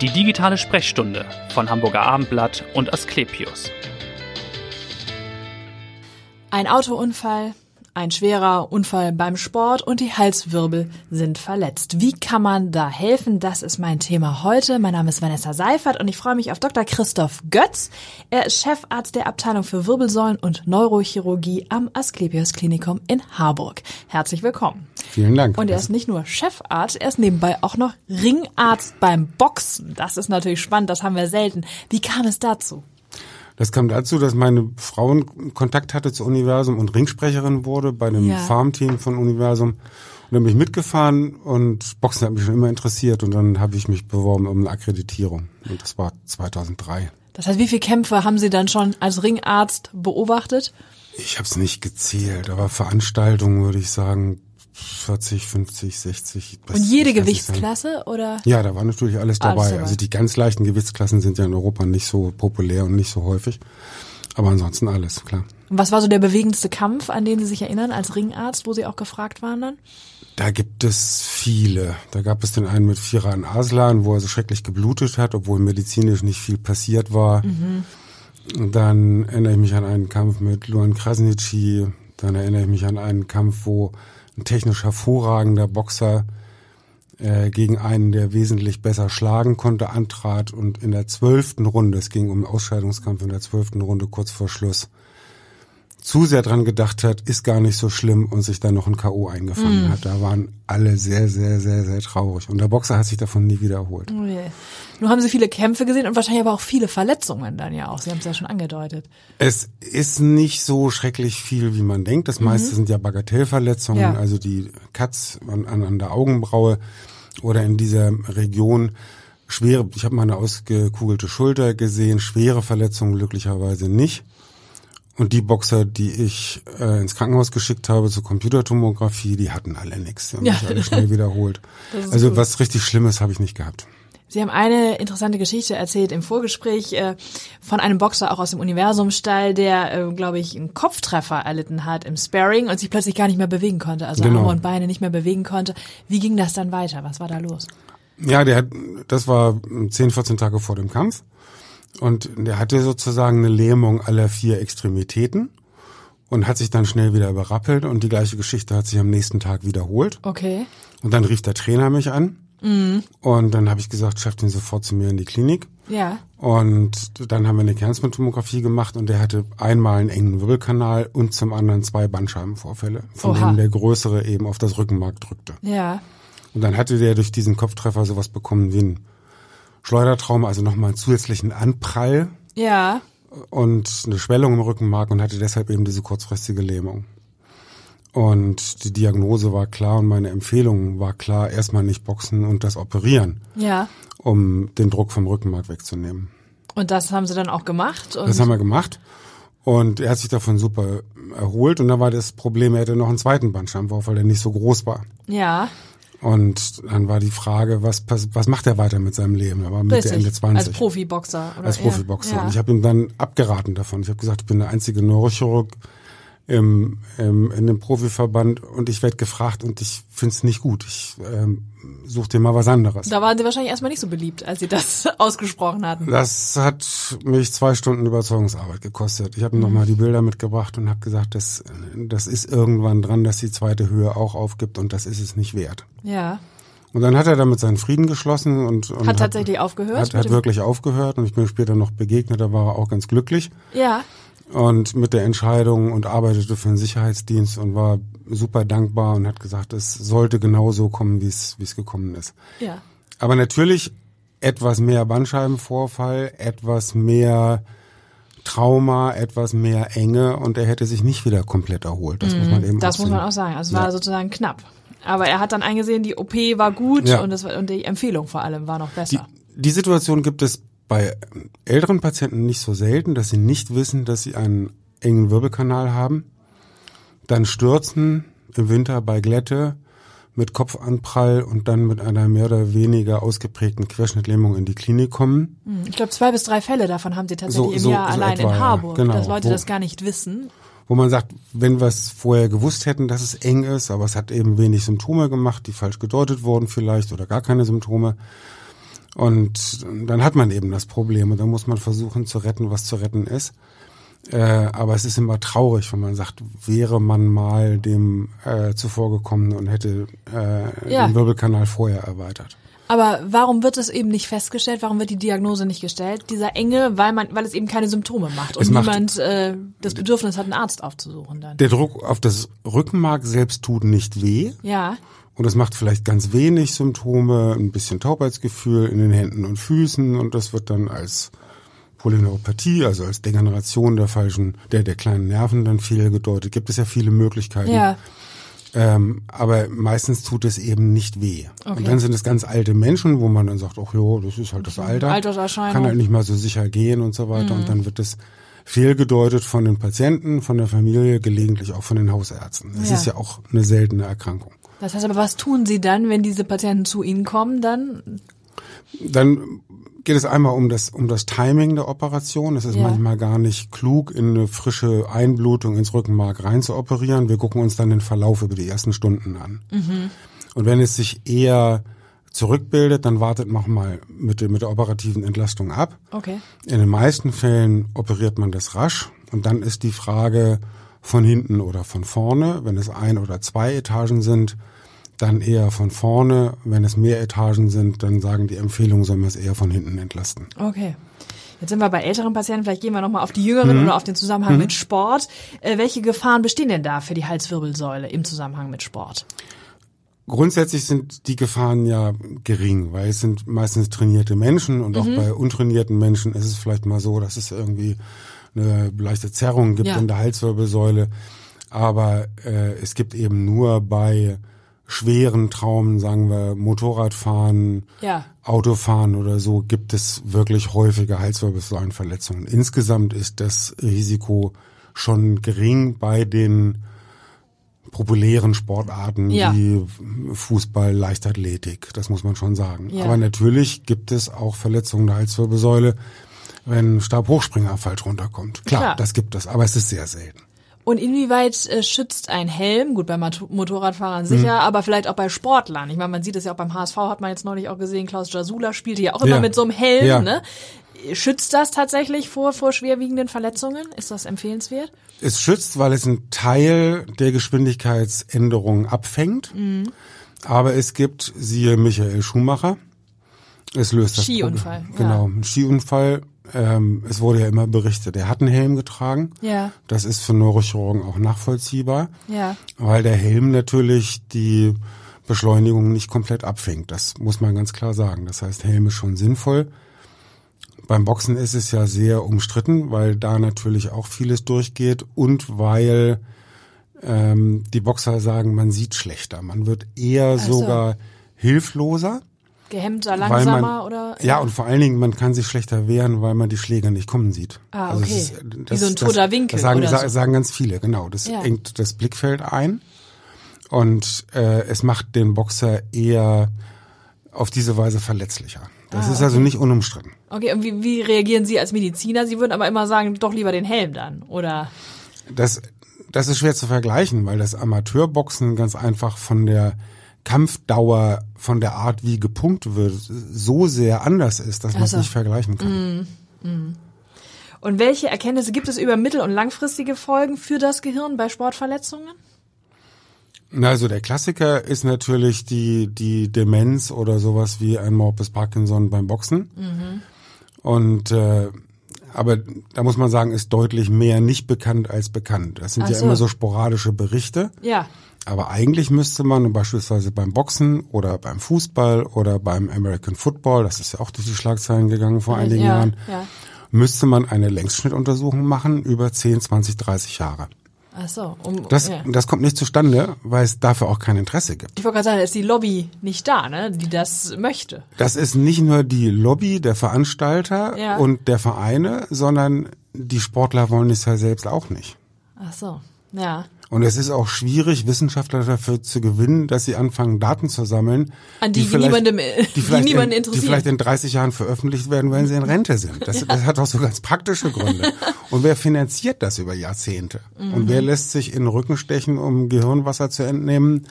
Die digitale Sprechstunde von Hamburger Abendblatt und Asklepios. Ein Autounfall, ein schwerer Unfall beim Sport und die Halswirbel sind verletzt. Wie kann man da helfen? Das ist mein Thema heute. Mein Name ist Vanessa Seifert und ich freue mich auf Dr. Christoph Götz. Er ist Chefarzt der Abteilung für Wirbelsäulen und Neurochirurgie am Asklepios Klinikum in Harburg. Herzlich willkommen. Vielen Dank. Und er ist nicht nur Chefarzt, er ist nebenbei auch noch Ringarzt beim Boxen. Das ist natürlich spannend, das haben wir selten. Wie kam es dazu? Das kam dazu, dass meine Frau Kontakt hatte zu Universum und Ringsprecherin wurde bei dem ja. Farmteam von Universum. Und dann bin ich mitgefahren und Boxen hat mich schon immer interessiert und dann habe ich mich beworben um eine Akkreditierung. Und das war 2003. Das heißt, wie viele Kämpfe haben Sie dann schon als Ringarzt beobachtet? Ich habe es nicht gezählt, aber Veranstaltungen würde ich sagen 40, 50, 60. Und jede Gewichtsklasse oder? Ja, da war natürlich alles dabei. alles dabei. Also die ganz leichten Gewichtsklassen sind ja in Europa nicht so populär und nicht so häufig. Aber ansonsten alles, klar. Und was war so der bewegendste Kampf, an den Sie sich erinnern als Ringarzt, wo Sie auch gefragt waren dann? Da gibt es viele. Da gab es den einen mit Firan Aslan, wo er so schrecklich geblutet hat, obwohl medizinisch nicht viel passiert war. Mhm. Dann erinnere ich mich an einen Kampf mit Luan Krasnitschi. Dann erinnere ich mich an einen Kampf, wo ein technisch hervorragender Boxer äh, gegen einen, der wesentlich besser schlagen konnte, antrat und in der zwölften Runde, es ging um Ausscheidungskampf in der zwölften Runde kurz vor Schluss, zu sehr dran gedacht hat, ist gar nicht so schlimm und sich dann noch ein K.O. eingefangen mm. hat. Da waren alle sehr, sehr, sehr, sehr traurig. Und der Boxer hat sich davon nie wiederholt. Oh yeah. Nun haben Sie viele Kämpfe gesehen und wahrscheinlich aber auch viele Verletzungen dann ja auch. Sie haben es ja schon angedeutet. Es ist nicht so schrecklich viel, wie man denkt. Das meiste mhm. sind ja Bagatellverletzungen, ja. also die Katz an, an, an der Augenbraue oder in dieser Region schwere, ich habe mal eine ausgekugelte Schulter gesehen, schwere Verletzungen glücklicherweise nicht. Und die Boxer, die ich äh, ins Krankenhaus geschickt habe zur Computertomographie, die hatten alle nichts. Die haben ja. sich alle schnell wiederholt. Also gut. was richtig Schlimmes habe ich nicht gehabt. Sie haben eine interessante Geschichte erzählt im Vorgespräch äh, von einem Boxer auch aus dem Universumstall, der, äh, glaube ich, einen Kopftreffer erlitten hat im Sparring und sich plötzlich gar nicht mehr bewegen konnte, also genau. Arme und Beine nicht mehr bewegen konnte. Wie ging das dann weiter? Was war da los? Ja, der hat, das war 10, 14 Tage vor dem Kampf. Und der hatte sozusagen eine Lähmung aller vier Extremitäten und hat sich dann schnell wieder berappelt und die gleiche Geschichte hat sich am nächsten Tag wiederholt. Okay. Und dann rief der Trainer mich an mhm. und dann habe ich gesagt, schafft ihn sofort zu mir in die Klinik. Ja. Und dann haben wir eine Kernspintomographie gemacht und der hatte einmal einen engen Wirbelkanal und zum anderen zwei Bandscheibenvorfälle, von Oha. denen der größere eben auf das Rückenmark drückte. Ja. Und dann hatte der durch diesen Kopftreffer sowas bekommen wie ein Schleudertrauma, also nochmal einen zusätzlichen Anprall. Ja. Und eine Schwellung im Rückenmark und hatte deshalb eben diese kurzfristige Lähmung. Und die Diagnose war klar und meine Empfehlung war klar, erstmal nicht boxen und das operieren. Ja. Um den Druck vom Rückenmark wegzunehmen. Und das haben sie dann auch gemacht? das haben wir gemacht. Und er hat sich davon super erholt. Und da war das Problem, er hätte noch einen zweiten Bandscheibenvorfall, der nicht so groß war. Ja. Und dann war die Frage, was, was macht er weiter mit seinem Leben? Er war Mitte, Ende 20. Als Profiboxer. Oder? Als Profiboxer. Ja. Und ich habe ihm dann abgeraten davon. Ich habe gesagt, ich bin der einzige Neurochirurg im, im, in dem Profiverband und ich werde gefragt und ich finde es nicht gut. Ich ähm, such dir mal was anderes. Da waren Sie wahrscheinlich erstmal nicht so beliebt, als Sie das ausgesprochen hatten. Das hat mich zwei Stunden Überzeugungsarbeit gekostet. Ich habe ihm mhm. nochmal die Bilder mitgebracht und habe gesagt, das, das ist irgendwann dran, dass die zweite Höhe auch aufgibt und das ist es nicht wert. Ja. Und dann hat er damit seinen Frieden geschlossen und, und hat tatsächlich aufgehört. Hat, hat wirklich aufgehört und ich bin später noch begegnet, da war er auch ganz glücklich. Ja und mit der Entscheidung und arbeitete für den Sicherheitsdienst und war super dankbar und hat gesagt, es sollte genauso kommen, wie es wie es gekommen ist. Ja. Aber natürlich etwas mehr Bandscheibenvorfall, etwas mehr Trauma, etwas mehr Enge und er hätte sich nicht wieder komplett erholt. Das mm, muss man mhm. eben Das muss man auch sagen. Also es ja. war sozusagen knapp. Aber er hat dann eingesehen, die OP war gut ja. und, das, und die Empfehlung vor allem war noch besser. Die, die Situation gibt es bei älteren Patienten nicht so selten, dass sie nicht wissen, dass sie einen engen Wirbelkanal haben, dann stürzen im Winter bei Glätte mit Kopfanprall und dann mit einer mehr oder weniger ausgeprägten Querschnittlähmung in die Klinik kommen. Hm, ich glaube, zwei bis drei Fälle davon haben sie tatsächlich so, im so, Jahr so allein etwa, in Harburg, genau, dass Leute wo, das gar nicht wissen. Wo man sagt, wenn wir es vorher gewusst hätten, dass es eng ist, aber es hat eben wenig Symptome gemacht, die falsch gedeutet wurden vielleicht oder gar keine Symptome, Und dann hat man eben das Problem und dann muss man versuchen zu retten, was zu retten ist. Äh, aber es ist immer traurig, wenn man sagt, wäre man mal dem äh, zuvor gekommen und hätte äh, Ja. den Wirbelkanal vorher erweitert. Aber warum wird es eben nicht festgestellt? Warum wird die Diagnose nicht gestellt? Dieser Enge, weil man, weil es eben keine Symptome macht und macht- niemand äh, das Bedürfnis hat, einen Arzt aufzusuchen dann. Der Druck auf das Rückenmark selbst tut nicht weh. Ja, Und es macht vielleicht ganz wenig Symptome, ein bisschen Taubheitsgefühl in den Händen und Füßen und das wird dann als Polyneuropathie, also als Degeneration der falschen, der, der kleinen Nerven dann fehlgedeutet. Gibt es ja viele Möglichkeiten. ja, Ähm, aber meistens tut es eben nicht weh. Okay. Und dann sind es ganz alte Menschen, wo man dann sagt, ach jo, das ist halt das Alter. Alterserscheinung. Kann halt nicht mal so sicher gehen und so weiter. Und dann wird es fehlgedeutet von den Patienten, von der Familie, gelegentlich auch von den Hausärzten. Es Ja. ist ja auch eine seltene Erkrankung. Das heißt aber, was tun Sie dann, wenn diese Patienten zu Ihnen kommen? Dann Dann geht es einmal um das, um das Timing der Operation. Es ist Ja. manchmal gar nicht klug, in eine frische Einblutung ins Rückenmark rein zu operieren. Wir gucken uns dann den Verlauf über die ersten Stunden an. Und wenn es sich eher zurückbildet, dann wartet man mal mit, der- mit der operativen Entlastung ab. okay. In den meisten Fällen operiert man das rasch und dann ist die Frage von hinten oder von vorne. Wenn es ein oder zwei Etagen sind, dann eher von vorne. Wenn es mehr Etagen sind, dann sagen die Empfehlungen, soll man es eher von hinten entlasten. Okay. Jetzt sind wir bei älteren Patienten, vielleicht gehen wir nochmal auf die jüngeren oder auf den Zusammenhang mit Sport. Äh, welche Gefahren bestehen denn da für die Halswirbelsäule im Zusammenhang mit Sport? Grundsätzlich sind die Gefahren ja gering, weil es sind meistens trainierte Menschen und auch bei untrainierten Menschen ist es vielleicht mal so, dass es irgendwie eine leichte Zerrung gibt Ja. in der Halswirbelsäule. Aber äh, es gibt eben nur bei schweren Traumen, sagen wir Motorradfahren, Ja. Autofahren oder so, gibt es wirklich häufige Halswirbelsäulenverletzungen. Insgesamt ist das Risiko schon gering bei den populären Sportarten Ja. wie Fußball, Leichtathletik. Das muss man schon sagen. Ja. Aber natürlich gibt es auch Verletzungen der Halswirbelsäule, wenn Stabhochspringer falsch runterkommt. Klar, Klar. das gibt es, aber es ist sehr selten. Und inwieweit äh, schützt ein Helm? Gut, bei Motorradfahrern sicher, aber vielleicht auch bei Sportlern. Ich meine, man sieht es ja auch beim HSV, hat man jetzt neulich auch gesehen, Klaus Jasula spielte ja auch immer Ja. mit so einem Helm. Ja. Ne? Schützt das tatsächlich vor, vor schwerwiegenden Verletzungen? Ist das empfehlenswert? Es schützt, weil es einen Teil der Geschwindigkeitsänderung abfängt. Mhm. Aber es gibt, siehe Michael Schumacher, es löst das Skiunfall, Problem. Genau, ein Skiunfall. Ähm, es wurde ja immer berichtet, er hat einen Helm getragen. Ja. Das ist für Neurochirurgen auch nachvollziehbar, Ja. weil der Helm natürlich die Beschleunigung nicht komplett abfängt. Das muss man ganz klar sagen. Das heißt, Helm ist schon sinnvoll. Beim Boxen ist es ja sehr umstritten, weil da natürlich auch vieles durchgeht und weil ähm, die Boxer sagen, man sieht schlechter. Man wird eher so. sogar hilfloser. Gehemmter, langsamer man, oder? Ja, und vor allen Dingen, man kann sich schlechter wehren, weil man die Schläge nicht kommen sieht. Ah, es okay. ist, Wie so ein toter Winkel Das sagen, oder so. sagen ganz viele, genau. Das Ja. engt das Blickfeld ein und äh, es macht den Boxer eher auf diese Weise verletzlicher. Das Ah, ist also nicht unumstritten. Okay, und wie, wie reagieren Sie als Mediziner? Sie würden aber immer sagen, doch lieber den Helm dann, oder? Das, das ist schwer zu vergleichen, weil das Amateurboxen ganz einfach von der Kampfdauer, von der Art, wie gepunkt wird, so sehr anders ist, dass man es Also. nicht vergleichen kann. Und welche Erkenntnisse gibt es über mittel- und langfristige Folgen für das Gehirn bei Sportverletzungen? Also der Klassiker ist natürlich die, die Demenz oder sowas wie ein Morbus Parkinson beim Boxen. Und äh, aber da muss man sagen, ist deutlich mehr nicht bekannt als bekannt. Das sind Ach ja so. immer so sporadische Berichte. Ja. Aber eigentlich müsste man beispielsweise beim Boxen oder beim Fußball oder beim American Football, das ist ja auch durch die Schlagzeilen gegangen vor einigen ja, Jahren, ja. müsste man eine Längsschnittuntersuchung machen über 10, 20, 30 Jahre. Ach so. Um, Das, ja. das kommt nicht zustande, weil es dafür auch kein Interesse gibt. Ich wollte gerade sagen, da ist die Lobby nicht da, ne, die das möchte. Das ist nicht nur die Lobby der Veranstalter Ja. und der Vereine, sondern die Sportler wollen es ja selbst auch nicht. Ach so. Ja. Und es ist auch schwierig, Wissenschaftler dafür zu gewinnen, dass sie anfangen, Daten zu sammeln, An die, die vielleicht- niemandem, die vielleicht niemanden in, interessieren. Die vielleicht in 30 Jahren veröffentlicht werden, wenn sie in Rente sind. Das, das hat auch so ganz praktische Gründe. Und wer finanziert das über Jahrzehnte? Und wer Mhm. lässt sich in den Rücken stechen, um Gehirnwasser zu entnehmen?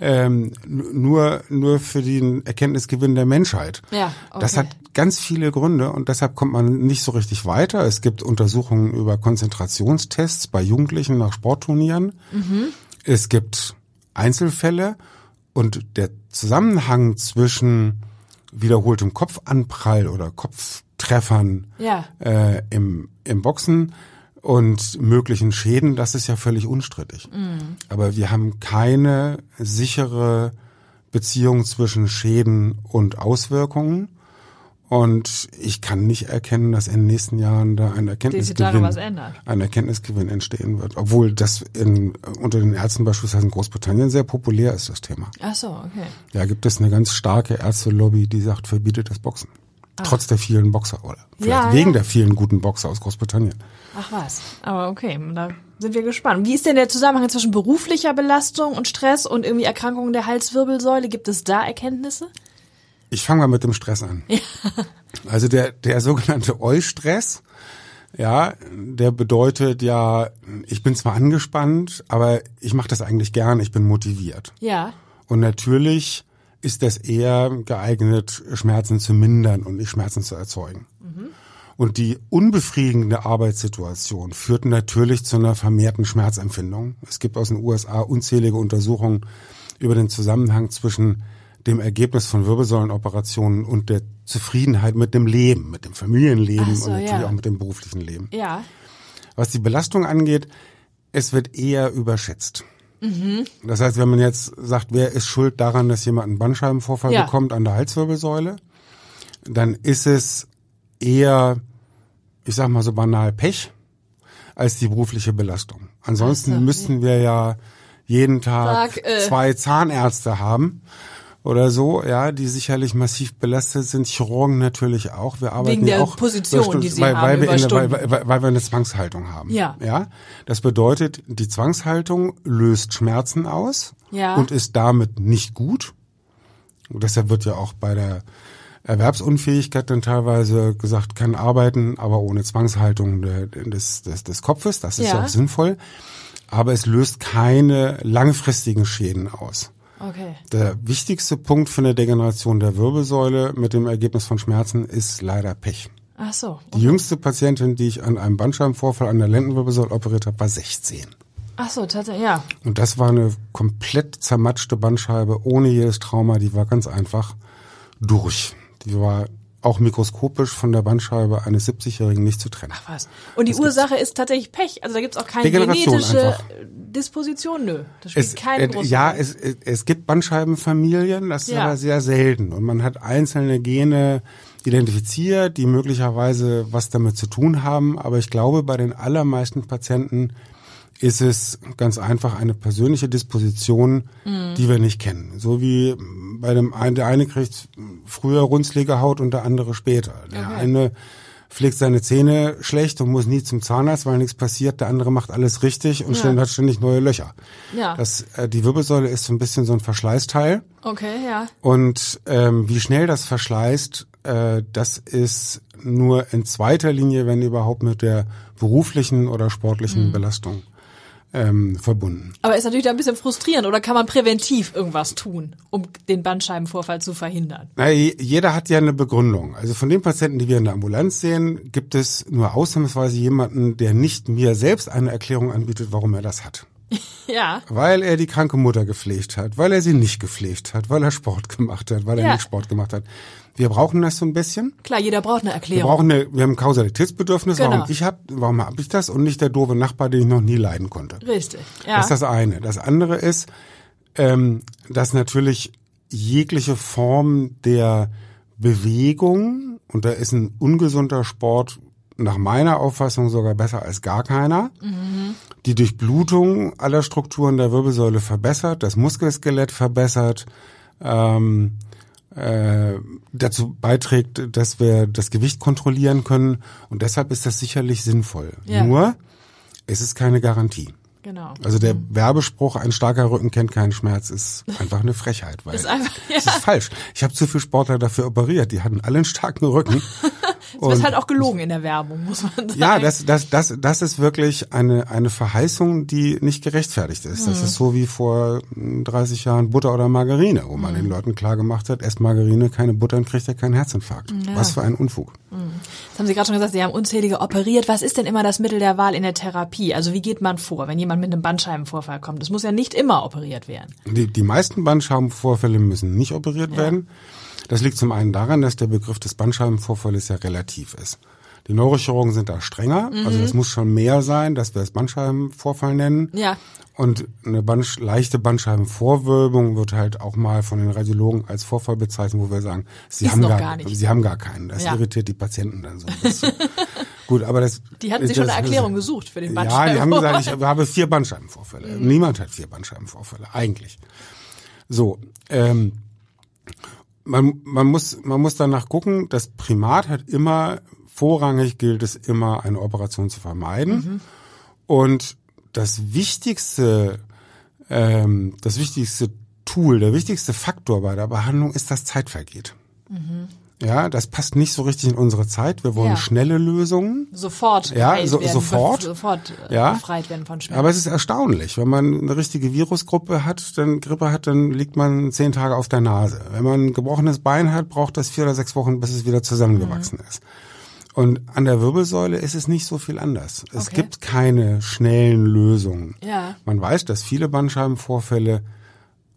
Ähm, nur, nur für den Erkenntnisgewinn der Menschheit. Ja, okay. Das hat ganz viele Gründe und deshalb kommt man nicht so richtig weiter. Es gibt Untersuchungen über Konzentrationstests bei Jugendlichen nach Sportturnieren. Mhm. Es gibt Einzelfälle und der Zusammenhang zwischen wiederholtem Kopfanprall oder Kopftreffern Ja. äh, im, im Boxen und möglichen Schäden, das ist ja völlig unstrittig. Aber wir haben keine sichere Beziehung zwischen Schäden und Auswirkungen. Und ich kann nicht erkennen, dass in den nächsten Jahren da ein Erkenntnisgewinn, ein Erkenntnisgewinn entstehen wird. Obwohl das in, unter den Ärzten beispielsweise in Großbritannien sehr populär ist, das Thema. Ach so, okay. Da gibt es eine ganz starke Ärztelobby, die sagt, verbietet das Boxen. Trotz der vielen Boxer oder vielleicht Ja, wegen ja. der vielen guten Boxer aus Großbritannien. Ach was. Aber okay, da sind wir gespannt. Wie ist denn der Zusammenhang zwischen beruflicher Belastung und Stress und irgendwie Erkrankungen der Halswirbelsäule? Gibt es da Erkenntnisse? Ich fange mal mit dem Stress an. Also der, der sogenannte Eustress, ja, der bedeutet ja, ich bin zwar angespannt, aber ich mache das eigentlich gern, ich bin motiviert. Ja. Und natürlich ist das eher geeignet, Schmerzen zu mindern und nicht Schmerzen zu erzeugen. Und die unbefriedigende Arbeitssituation führt natürlich zu einer vermehrten Schmerzempfindung. Es gibt aus den USA unzählige Untersuchungen über den Zusammenhang zwischen dem Ergebnis von Wirbelsäulenoperationen und der Zufriedenheit mit dem Leben, mit dem Familienleben so, und natürlich ja. auch mit dem beruflichen Leben. Ja. Was die Belastung angeht, es wird eher überschätzt. Das heißt, wenn man jetzt sagt, wer ist schuld daran, dass jemand einen Bandscheibenvorfall Ja. bekommt an der Halswirbelsäule, dann ist es eher, ich sag mal so banal, Pech als die berufliche Belastung. Ansonsten Ach so, müssten wir ja jeden Tag Sag, äh. zwei Zahnärzte haben oder so, ja, die sicherlich massiv belastet sind. Chirurgen natürlich auch. Wir arbeiten Wegen ja der auch Position, die sie weil, haben weil wir in, weil, weil, weil wir eine Zwangshaltung haben. Ja. Ja. Das bedeutet, die Zwangshaltung löst Schmerzen aus Ja. und ist damit nicht gut. Und deshalb wird ja auch bei der Erwerbsunfähigkeit dann teilweise gesagt, kann arbeiten, aber ohne Zwangshaltung des, des, des Kopfes. Das ist Ja. ja auch sinnvoll. Aber es löst keine langfristigen Schäden aus. Okay. Der wichtigste Punkt für eine Degeneration der Wirbelsäule mit dem Ergebnis von Schmerzen ist leider Pech. Ach so. Die jüngste Patientin, die ich an einem Bandscheibenvorfall an der Lendenwirbelsäule operiert habe, war 16. Ach so, tatsächlich, ja. Und das war eine komplett zermatschte Bandscheibe ohne jedes Trauma. Die war ganz einfach durch. Die war auch mikroskopisch von der Bandscheibe eines 70-Jährigen nicht zu trennen. Ach was. Und die Ursache ist tatsächlich Pech. Also da gibt's auch keine genetische einfach. Disposition, nö. Das spielt Es, keine äh, große ja, Rolle. es, es, es gibt Bandscheibenfamilien, das ist Ja. aber sehr selten. Und man hat einzelne Gene identifiziert, die möglicherweise was damit zu tun haben. Aber ich glaube, bei den allermeisten Patienten ist es ganz einfach eine persönliche Disposition, Mhm. die wir nicht kennen. So wie bei dem einen, der eine kriegt früher runzlige Haut und der andere später. Der Okay. eine pflegt seine Zähne schlecht und muss nie zum Zahnarzt, weil nichts passiert. Der andere macht alles richtig und Ja. hat ständig neue Löcher. Ja. Das, äh, die Wirbelsäule ist so ein bisschen so ein Verschleißteil. Okay, ja. Und ähm, wie schnell das verschleißt, äh, das ist nur in zweiter Linie, wenn überhaupt, mit der beruflichen oder sportlichen Mhm. Belastung ähm, verbunden. Aber ist natürlich da ein bisschen frustrierend. Oder kann man präventiv irgendwas tun, um den Bandscheibenvorfall zu verhindern? Na, je- jeder hat ja eine Begründung. Also von den Patienten, die wir in der Ambulanz sehen, gibt es nur ausnahmsweise jemanden, der nicht mir selbst eine Erklärung anbietet, warum er das hat. Ja. Weil er die kranke Mutter gepflegt hat, weil er sie nicht gepflegt hat, weil er Sport gemacht hat, weil er Ja. nicht Sport gemacht hat. Wir brauchen das so ein bisschen. Klar, jeder braucht eine Wir Erklärung. brauchen eine, wir haben ein Kausalitätsbedürfnis, Genau. warum ich hab, warum habe ich das und nicht der doofe Nachbar, den ich noch nie leiden konnte. Richtig. Ja. Das ist das eine. Das andere ist, ähm, dass natürlich jegliche Form der Bewegung, und da ist ein ungesunder Sport nach meiner Auffassung sogar besser als gar keiner, die Durchblutung aller Strukturen der Wirbelsäule verbessert, das Muskelskelett verbessert, ähm, äh, dazu beiträgt, dass wir das Gewicht kontrollieren können. Und deshalb ist das sicherlich sinnvoll. Ja. Nur, es ist keine Garantie. genau. Also der Werbespruch, ein starker Rücken kennt keinen Schmerz, ist einfach eine Frechheit. Weil Ist einfach- Das ist falsch. Ich habe zu viele Sportler dafür operiert. Die hatten alle einen starken Rücken Es wird halt auch gelogen in der Werbung, muss man sagen. Ja, das, das, das, das ist wirklich eine, eine Verheißung, die nicht gerechtfertigt ist. Mhm. Das ist so wie vor mm, 30 Jahren Butter oder Margarine, wo Mhm. man den Leuten klar gemacht hat, esst Margarine, keine Butter, dann kriegt er keinen Herzinfarkt. Was für ein Unfug. Das haben Sie gerade schon gesagt, Sie haben unzählige operiert. Was ist denn immer das Mittel der Wahl in der Therapie? Also wie geht man vor, wenn jemand mit einem Bandscheibenvorfall kommt? Das muss ja nicht immer operiert werden. Die, die meisten Bandscheibenvorfälle müssen nicht operiert werden. Das liegt zum einen daran, dass der Begriff des Bandscheibenvorfalles ja relativ ist. Die Neurochirurgen sind da strenger, also Mhm. das muss schon mehr sein, dass wir es Bandscheibenvorfall nennen. Ja. Und eine Bandsch leichte Bandscheibenvorwölbung wird halt auch mal von den Radiologen als Vorfall bezeichnet, wo wir sagen, sie Ist haben gar, gar sie haben gar keinen. Das Ja. irritiert die Patienten dann so ein bisschen. Gut, aber das Die hatten sich schon das- eine Erklärung gesucht für den Ja, die haben Bandscheibenvorfall. gesagt, ich habe vier Bandscheibenvorfälle. Niemand hat vier Bandscheibenvorfälle, eigentlich. So, ähm, man, man, muss, man muss danach gucken, das Primat hat immer, vorrangig gilt es immer, eine Operation zu vermeiden. Und das wichtigste, ähm, das wichtigste Tool, der wichtigste Faktor bei der Behandlung ist, dass Zeit vergeht. Ja, das passt nicht so richtig in unsere Zeit. Wir wollen Ja. schnelle Lösungen. Sofort Ja, so- werden, sofort. sofort äh, Ja. befreit werden von Schmerzen. Aber es ist erstaunlich. Wenn man eine richtige Virusgruppe hat, dann Grippe hat, dann liegt man zehn Tage auf der Nase. Wenn man ein gebrochenes Bein hat, braucht das vier oder sechs Wochen, bis es wieder zusammengewachsen Mhm. ist. Und an der Wirbelsäule ist es nicht so viel anders. Es Okay. gibt keine schnellen Lösungen. Ja. Man weiß, dass viele Bandscheibenvorfälle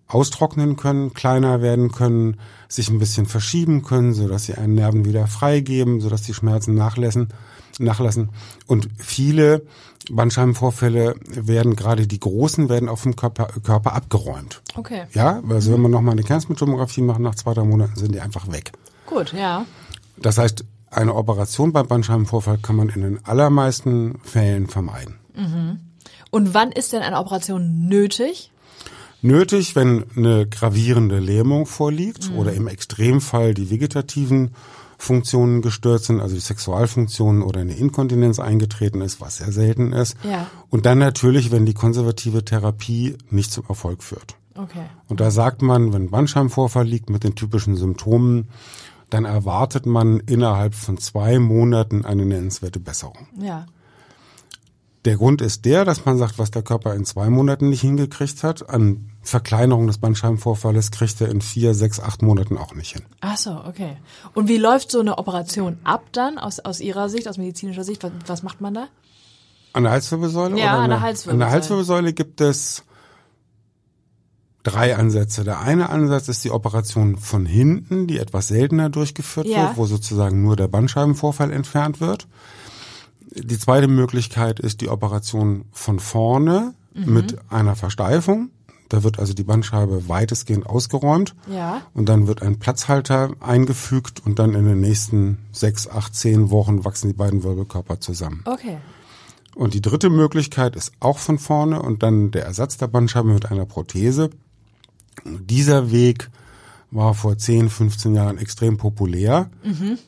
austrocknen können, kleiner werden können, sich ein bisschen verschieben können, so dass sie einen Nerven wieder freigeben, so dass die Schmerzen nachlassen, nachlassen. Und viele Bandscheibenvorfälle werden, gerade die großen, werden auf dem Körper, Körper abgeräumt. okay, Ja, also wenn man nochmal eine Kernspintomographie macht, nach zwei, drei Monaten sind die einfach weg. gut, ja. Das heißt, eine Operation beim Bandscheibenvorfall kann man in den allermeisten Fällen vermeiden. Und wann ist denn eine Operation nötig? Nötig, wenn eine gravierende Lähmung vorliegt oder im Extremfall die vegetativen Funktionen gestört sind, also die Sexualfunktionen oder eine Inkontinenz eingetreten ist, was sehr selten ist. Ja. Und dann natürlich, wenn die konservative Therapie nicht zum Erfolg führt. Okay. Und da sagt man, wenn Bandscheibenvorfall liegt mit den typischen Symptomen, dann erwartet man innerhalb von zwei Monaten eine nennenswerte Besserung. Ja. Der Grund ist der, dass man sagt, was der Körper in zwei Monaten nicht hingekriegt hat, an Verkleinerung des Bandscheibenvorfalles kriegt er in vier, sechs, acht Monaten auch nicht hin. Ach so, okay. Und wie läuft so eine Operation ab dann aus, aus Ihrer Sicht, aus medizinischer Sicht? Was, was macht man da? An der Halswirbelsäule? Ja, an der Halswirbelsäule. An der Halswirbelsäule gibt es drei Ansätze. Der eine Ansatz ist die Operation von hinten, die etwas seltener durchgeführt Ja. wird, wo sozusagen nur der Bandscheibenvorfall entfernt wird. Die zweite Möglichkeit ist die Operation von vorne Mhm. mit einer Versteifung. Da wird also die Bandscheibe weitestgehend ausgeräumt. Ja. Und dann wird ein Platzhalter eingefügt und dann in den nächsten sechs, acht, zehn Wochen wachsen die beiden Wirbelkörper zusammen. Okay. Und die dritte Möglichkeit ist auch von vorne und dann der Ersatz der Bandscheibe mit einer Prothese. Dieser Weg war vor 10, 15 Jahren extrem populär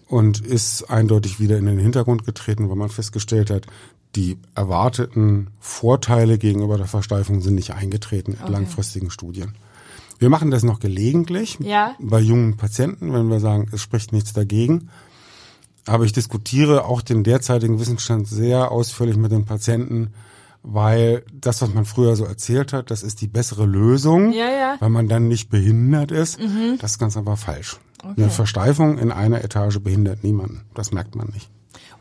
und ist eindeutig wieder in den Hintergrund getreten, weil man festgestellt hat, die erwarteten Vorteile gegenüber der Versteifung sind nicht eingetreten in langfristigen Studien. Wir machen das noch gelegentlich Ja. bei jungen Patienten, wenn wir sagen, es spricht nichts dagegen. Aber ich diskutiere auch den derzeitigen Wissensstand sehr ausführlich mit den Patienten, weil das, was man früher so erzählt hat, das ist die bessere Lösung, Ja, ja. weil man dann nicht behindert ist. Das ist ganz einfach falsch. Eine Versteifung in einer Etage behindert niemanden. Das merkt man nicht.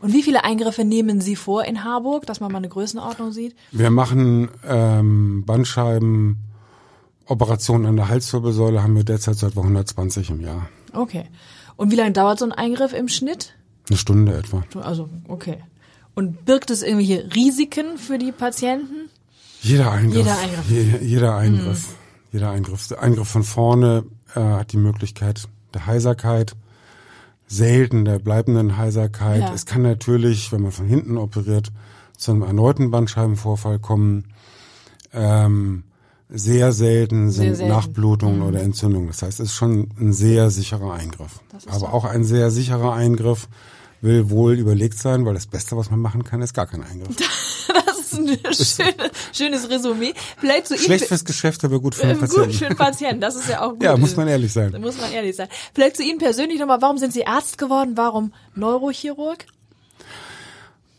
Und wie viele Eingriffe nehmen Sie vor in Harburg, dass man mal eine Größenordnung sieht? Wir machen ähm, Bandscheiben, Operationen an der Halswirbelsäule haben wir derzeit so etwa 120 im Jahr. Okay. Und wie lange dauert so ein Eingriff im Schnitt? Eine Stunde etwa. Also, okay. Und birgt es irgendwelche Risiken für die Patienten? Jeder Eingriff. Jeder Eingriff. Je, jeder Eingriff. Jeder Eingriff. Der Eingriff von vorne äh, hat die Möglichkeit der Heiserkeit, selten der bleibenden Heiserkeit. Ja. Es kann natürlich, wenn man von hinten operiert, zu einem erneuten Bandscheibenvorfall kommen. Ähm, sehr selten sind Sehr selten. Mhm. Nachblutungen oder Entzündungen. Das heißt, es ist schon ein sehr sicherer Eingriff. Aber so. auch ein sehr sicherer Eingriff will wohl überlegt sein, weil das Beste, was man machen kann, ist gar kein Eingriff. Ein schönes, schönes Resümee. Vielleicht zu Schlecht fürs Geschäft, aber gut für den äh, gut Patienten. für den Patienten. Das ist ja auch gut. Ja, muss man ehrlich sein. Muss man ehrlich sein. Vielleicht zu Ihnen persönlich nochmal. Warum sind Sie Arzt geworden? Warum Neurochirurg?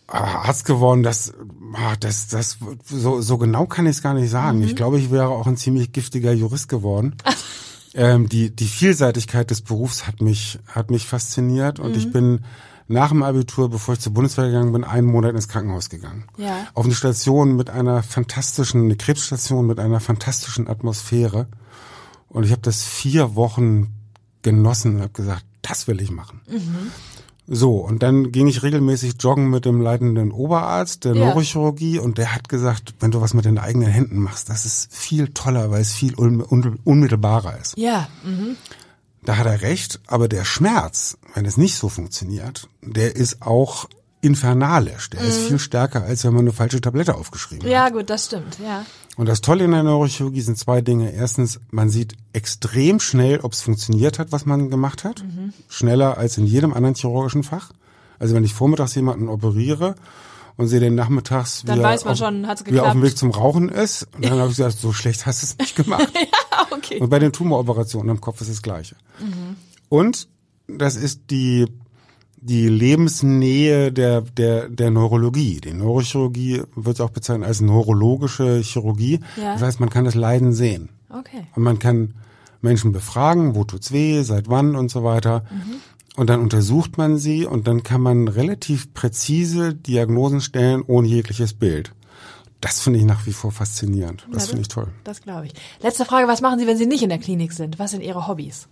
Ah, Arzt geworden, das, ah, das, das, so, so genau kann ich es gar nicht sagen. Mhm. Ich glaube, ich wäre auch ein ziemlich giftiger Jurist geworden. ähm, die, die Vielseitigkeit des Berufs hat mich, hat mich fasziniert und Mhm. ich bin nach dem Abitur, bevor ich zur Bundeswehr gegangen bin, einen Monat ins Krankenhaus gegangen. Ja. Auf eine Station mit einer fantastischen, eine Krebsstation mit einer fantastischen Atmosphäre. Und ich habe das vier Wochen genossen und habe gesagt, das will ich machen. So, und dann ging ich regelmäßig joggen mit dem leitenden Oberarzt der Ja. Neurochirurgie und der hat gesagt, wenn du was mit den eigenen Händen machst, das ist viel toller, weil es viel un un unmittelbarer ist. Ja. Mhm. Da hat er recht, aber der Schmerz, wenn es nicht so funktioniert, der ist auch infernalisch. Der ist viel stärker, als wenn man eine falsche Tablette aufgeschrieben hat. Mhm. Ja, gut, das stimmt. Ja. Und das Tolle in der Neurochirurgie sind zwei Dinge. Erstens, man sieht extrem schnell, ob es funktioniert hat, was man gemacht hat. Mhm. Schneller als in jedem anderen chirurgischen Fach. Also wenn ich vormittags jemanden operiere und sehe den nachmittags, wie, er auf, schon, hat's wie er auf dem. Weg zum Rauchen ist. Und dann habe ich gesagt, so schlecht hast du es nicht gemacht. Ah, okay. Und bei den Tumoroperationen am Kopf ist das Gleiche. Und das ist die, die Lebensnähe der, der, der Neurologie. Die Neurochirurgie wird auch bezeichnet als neurologische Chirurgie. Ja. Das heißt, man kann das Leiden sehen. Okay. Und man kann Menschen befragen, wo tut's weh, seit wann und so weiter. Und dann untersucht man sie und dann kann man relativ präzise Diagnosen stellen ohne jegliches Bild. Das finde ich nach wie vor faszinierend. Das Ja, finde ich toll. Das glaube ich. Letzte Frage, was machen Sie, wenn Sie nicht in der Klinik sind? Was sind Ihre Hobbys?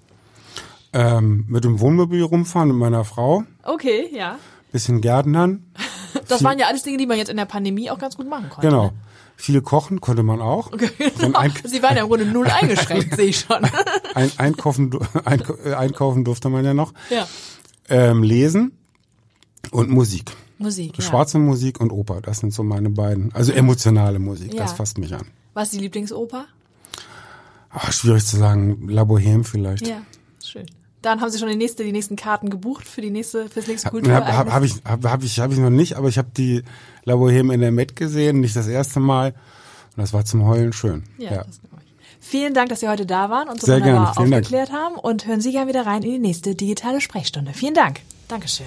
Ähm, mit dem Wohnmobil rumfahren mit meiner Frau, Okay, ja. bisschen Gärtnern. Das waren ja alles Dinge, die man jetzt in der Pandemie auch ganz gut machen konnte. Genau. Ne? Viel kochen konnte man auch. Okay, genau. ein, Sie waren ja im Grunde null eingeschränkt, sehe ich schon. ein, einkaufen, einkaufen durfte man ja noch. ja. Ähm, lesen und Musik. Musik, ja. Schwarze Musik und Oper, das sind so meine beiden. Also emotionale Musik, Ja. das fasst mich an. Was ist die Lieblingsoper? Ah, schwierig zu sagen, La Bohème vielleicht. Ja, schön. Dann haben Sie schon die nächste, die nächsten Karten gebucht für die nächste, fürs nächste Habe Kulturereignis? hab, hab ich, hab, hab ich, hab ich noch nicht, aber ich habe die La Bohème in der Met gesehen, nicht das erste Mal. Und das war zum Heulen schön. Ja, das glaube ich. Vielen Dank, dass Sie heute da waren und so Sehr wunderbar gerne, vielen Dank. aufgeklärt haben. Und hören Sie gerne wieder rein in die nächste digitale Sprechstunde. Vielen Dank. Dankeschön.